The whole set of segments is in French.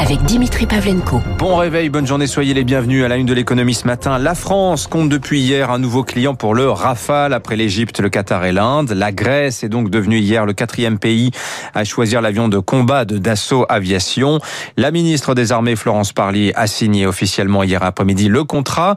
avec Dimitri Pavlenko. Bon réveil, bonne journée, soyez les bienvenus à la une de l'économie ce matin. La France compte depuis hier un nouveau client pour le Rafale après l'Égypte, le Qatar et l'Inde. La Grèce est donc devenue hier le quatrième pays à choisir l'avion de combat de Dassault Aviation. La ministre des Armées Florence Parly a signé officiellement hier après-midi le contrat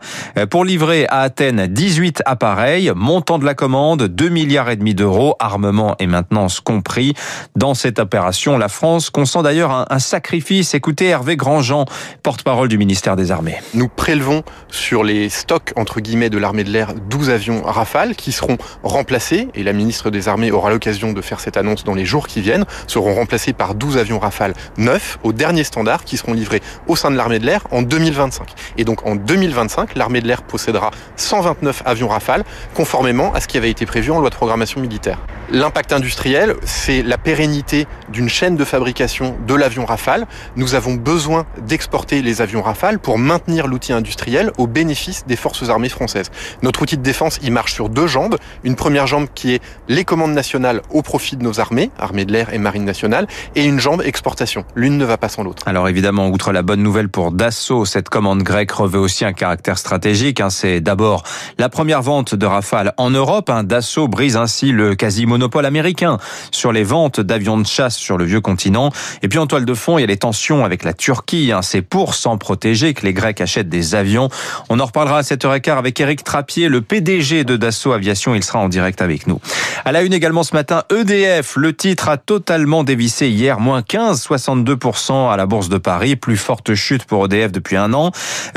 pour livrer à Athènes 18 appareils, montant de la commande 2 milliards et demi d'euros, armement et maintenance compris. Dans cette opération, la France consent d'ailleurs un, un sacrifice. Hervé Grandjean, porte-parole du ministère des Armées. Nous prélevons sur les stocks, entre guillemets, de l'armée de l'air 12 avions Rafale qui seront remplacés, et la ministre des Armées aura l'occasion de faire cette annonce dans les jours qui viennent, seront remplacés par 12 avions Rafale neufs au dernier standard qui seront livrés au sein de l'armée de l'air en 2025. Et donc en 2025, l'armée de l'air possédera 129 avions Rafale, conformément à ce qui avait été prévu en loi de programmation militaire. L'impact industriel, c'est la pérennité d'une chaîne de fabrication de l'avion Rafale. Nous avons besoin d'exporter les avions Rafale pour maintenir l'outil industriel au bénéfice des forces armées françaises. Notre outil de défense, il marche sur deux jambes. Une première jambe qui est les commandes nationales au profit de nos armées, armées de l'air et marine nationale, et une jambe exportation. L'une ne va pas sans l'autre. Alors évidemment, outre la bonne nouvelle pour Dassault, cette commande grecque revêt aussi un caractère stratégique. Hein. C'est d'abord la première vente de Rafale en Europe. Hein. Dassault brise ainsi le quasi-monopole américain sur les ventes d'avions de chasse sur le vieux continent. Et puis en toile de fond, il y a les tensions avec la Turquie. Hein. C'est pour s'en protéger que les Grecs achètent des avions. On en reparlera à 7h15 avec Eric Trappier, le PDG de Dassault Aviation. Il sera en direct avec nous. À la une également ce matin, EDF. Le titre a totalement dévissé hier, moins 15,62% à la Bourse de Paris. Plus forte chute pour EDF depuis un an.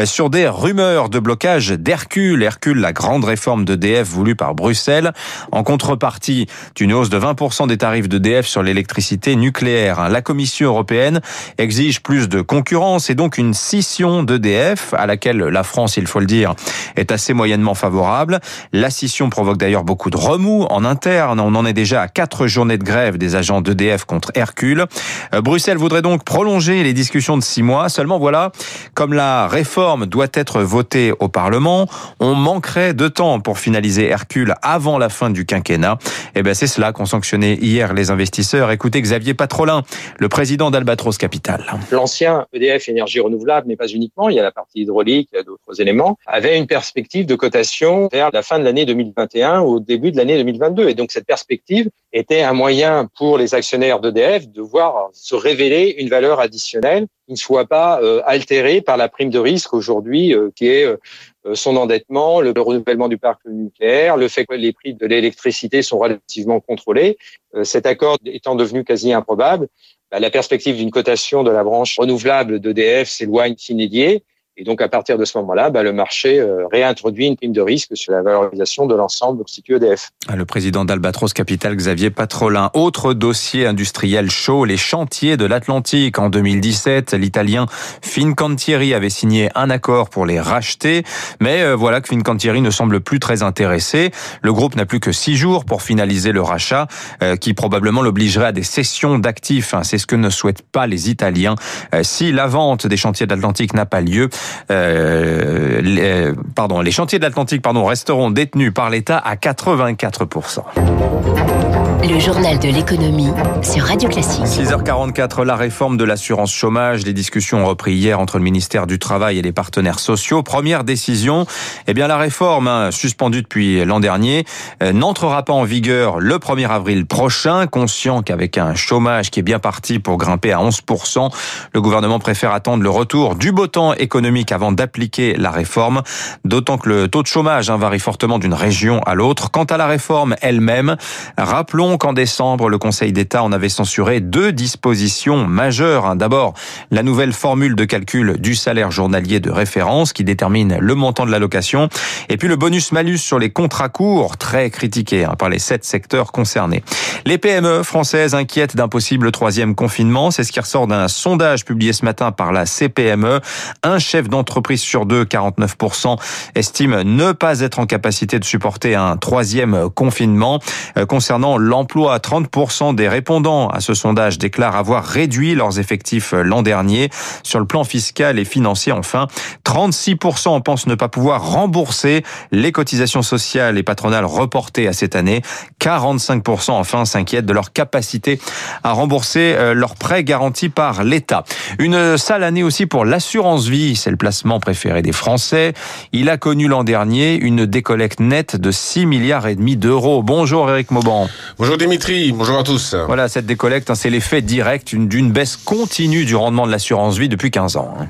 Sur des rumeurs de blocage d'Hercule. Hercule, la grande réforme d'EDF voulue par Bruxelles. En contrepartie d'une hausse de 20% des tarifs d'EDF sur l'électricité nucléaire. La Commission européenne exige plus de concurrence et donc une scission d'EDF à laquelle la France, il faut le dire, est assez moyennement favorable. La scission provoque d'ailleurs beaucoup de remous en interne. On en est déjà à quatre journées de grève des agents d'EDF contre Hercule. Bruxelles voudrait donc prolonger les discussions de six mois. Seulement voilà, comme la réforme doit être votée au Parlement, on manquerait de temps pour finaliser Hercule avant la fin du quinquennat. Et ben c'est cela qu'ont sanctionné hier les investisseurs. Écoutez Xavier Patrolin, le président d'Albatros Capital. L'ancien EDF énergie renouvelable, mais pas uniquement, il y a la partie hydraulique, il y a d'autres éléments, avait une perspective de cotation vers la fin de l'année 2021 ou au début de l'année 2022. Et donc cette perspective était un moyen pour les actionnaires d'EDF de voir se révéler une valeur additionnelle qui ne soit pas euh, altérée par la prime de risque aujourd'hui euh, qui est euh, son endettement, le renouvellement du parc nucléaire, le fait que les prix de l'électricité sont relativement contrôlés. Cet accord étant devenu quasi improbable, bah, la perspective d'une cotation de la branche renouvelable d'EDF s'éloigne s'inédier. Et donc, à partir de ce moment-là, bah, le marché euh, réintroduit une prime de risque sur la valorisation de l'ensemble constitué EDF. Le président d'Albatros Capital, Xavier Patrolin. Autre dossier industriel chaud, les chantiers de l'Atlantique. En 2017, l'italien Fincantieri avait signé un accord pour les racheter. Mais euh, voilà que Fincantieri ne semble plus très intéressé. Le groupe n'a plus que six jours pour finaliser le rachat, euh, qui probablement l'obligerait à des cessions d'actifs. C'est ce que ne souhaitent pas les Italiens. Si la vente des chantiers de l'Atlantique n'a pas lieu, euh, les, pardon, les chantiers de l'Atlantique pardon, resteront détenus par l'État à 84%. Le journal de l'économie sur Radio Classique. 6h44, la réforme de l'assurance chômage. Les discussions ont repris hier entre le ministère du Travail et les partenaires sociaux. Première décision, eh bien la réforme, hein, suspendue depuis l'an dernier, euh, n'entrera pas en vigueur le 1er avril prochain. Conscient qu'avec un chômage qui est bien parti pour grimper à 11%, le gouvernement préfère attendre le retour du beau temps économique avant d'appliquer la réforme. D'autant que le taux de chômage hein, varie fortement d'une région à l'autre. Quant à la réforme elle-même, rappelons qu'en décembre, le Conseil d'État en avait censuré deux dispositions majeures. D'abord, la nouvelle formule de calcul du salaire journalier de référence qui détermine le montant de l'allocation. Et puis le bonus-malus sur les contrats courts, très critiqué hein, par les sept secteurs concernés. Les PME françaises inquiètent d'un possible troisième confinement. C'est ce qui ressort d'un sondage publié ce matin par la CPME. Un chef d'entreprise sur deux, 49%, estime ne pas être en capacité de supporter un troisième confinement. Euh, concernant l'emploi, l'emploi. 30% des répondants à ce sondage déclarent avoir réduit leurs effectifs l'an dernier. Sur le plan fiscal et financier, enfin, 36% pensent ne pas pouvoir rembourser les cotisations sociales et patronales reportées à cette année. 45% enfin s'inquiètent de leur capacité à rembourser euh, leurs prêts garantis par l'État. Une sale année aussi pour l'assurance vie. C'est le placement préféré des Français. Il a connu l'an dernier une décollecte nette de 6 milliards et demi d'euros. Bonjour Eric Mauban. Bonjour Dimitri, bonjour à tous. Voilà, cette décollecte, hein, c'est l'effet direct d'une baisse continue du rendement de l'assurance vie depuis 15 ans. Hein.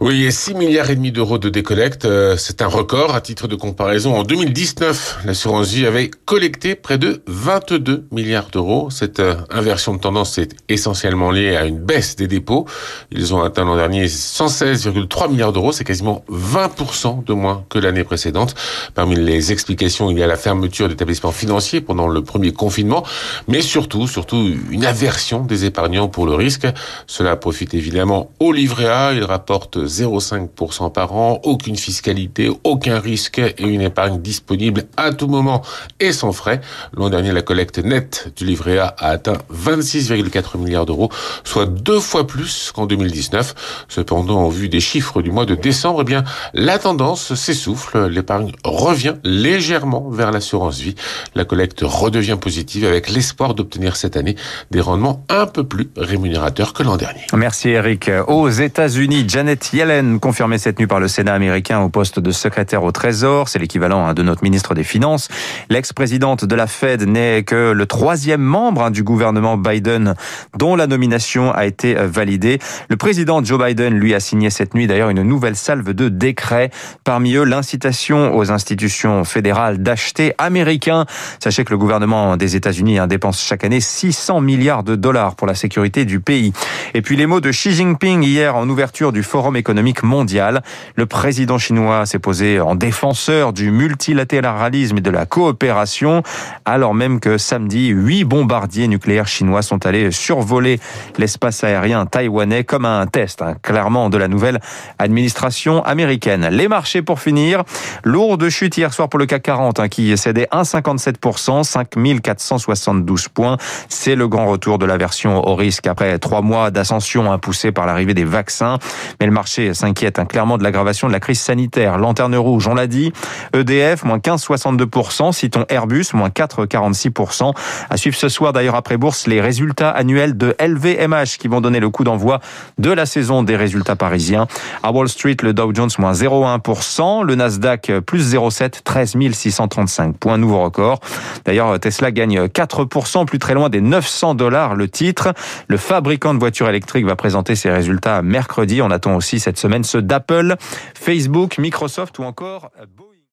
Oui, 6 milliards et demi d'euros de décollecte, euh, c'est un record. À titre de comparaison, en 2019, l'assurance vie avait collecté près de 22 milliards d'euros. Cette euh, inversion de tendance est essentiellement liée à une baisse des dépôts. Ils ont atteint l'an dernier 116,3 milliards d'euros, c'est quasiment 20% de moins que l'année précédente. Parmi les explications, il y a la fermeture d'établissements financiers pendant le premier confinement, mais surtout, surtout une aversion des épargnants pour le risque. Cela profite évidemment au livret A, il rapporte 0,5% par an, aucune fiscalité, aucun risque et une épargne disponible à tout moment et sans frais. L'an dernier, la collecte nette du livret A a atteint 26,4 milliards d'euros, soit deux fois plus qu'en 2019. Cependant, en vue des chiffres du mois de décembre, eh bien, la tendance s'essouffle. L'épargne revient légèrement vers l'assurance vie. La collecte redevient positive avec l'espoir d'obtenir cette année des rendements un peu plus rémunérateurs que l'an dernier. Merci Eric. Aux États-Unis, Janet Yellen, confirmée cette nuit par le Sénat américain au poste de secrétaire au Trésor, c'est l'équivalent hein, de notre ministre des Finances. L'ex-présidente de la Fed n'est que le troisième membre hein, du gouvernement Biden dont la nomination a été validée. Le président Joe Biden, lui, a signé cette nuit d'ailleurs une nouvelle salve de décrets. Parmi eux, l'incitation aux institutions fédérales d'acheter américains. Sachez que le gouvernement des États-Unis hein, dépense chaque année 600 milliards de dollars pour la sécurité du pays. Et puis les mots de Xi Jinping hier en ouverture du Forum économique mondial. Le président chinois s'est posé en défenseur du multilatéralisme et de la coopération, alors même que samedi, huit bombardiers nucléaires chinois sont allés survoler l'espace aérien taïwanais comme un test, hein, clairement, de la nouvelle administration américaine. Les marchés pour finir. Lourde chute hier soir pour le CAC 40 hein, qui cédait 1,57%, 5472 points. C'est le grand retour de la version au risque après trois mois d'ascension hein, poussée par l'arrivée des vaccins. Mais le marché s'inquiète hein, clairement de l'aggravation de la crise sanitaire. Lanterne rouge, on l'a dit. EDF, moins 15,62%. Citons Airbus, moins 4,46%. À suivre ce soir d'ailleurs après bourse les résultats annuels de LVMH qui vont donner le coup d'envoi de la saison des résultats parisiens. Wall Street, le Dow Jones, moins 0,1%. Le Nasdaq, plus 0,7, 13 635 points, nouveau record. D'ailleurs, Tesla gagne 4%, plus très loin des 900 dollars le titre. Le fabricant de voitures électriques va présenter ses résultats mercredi. On attend aussi cette semaine ceux d'Apple, Facebook, Microsoft ou encore.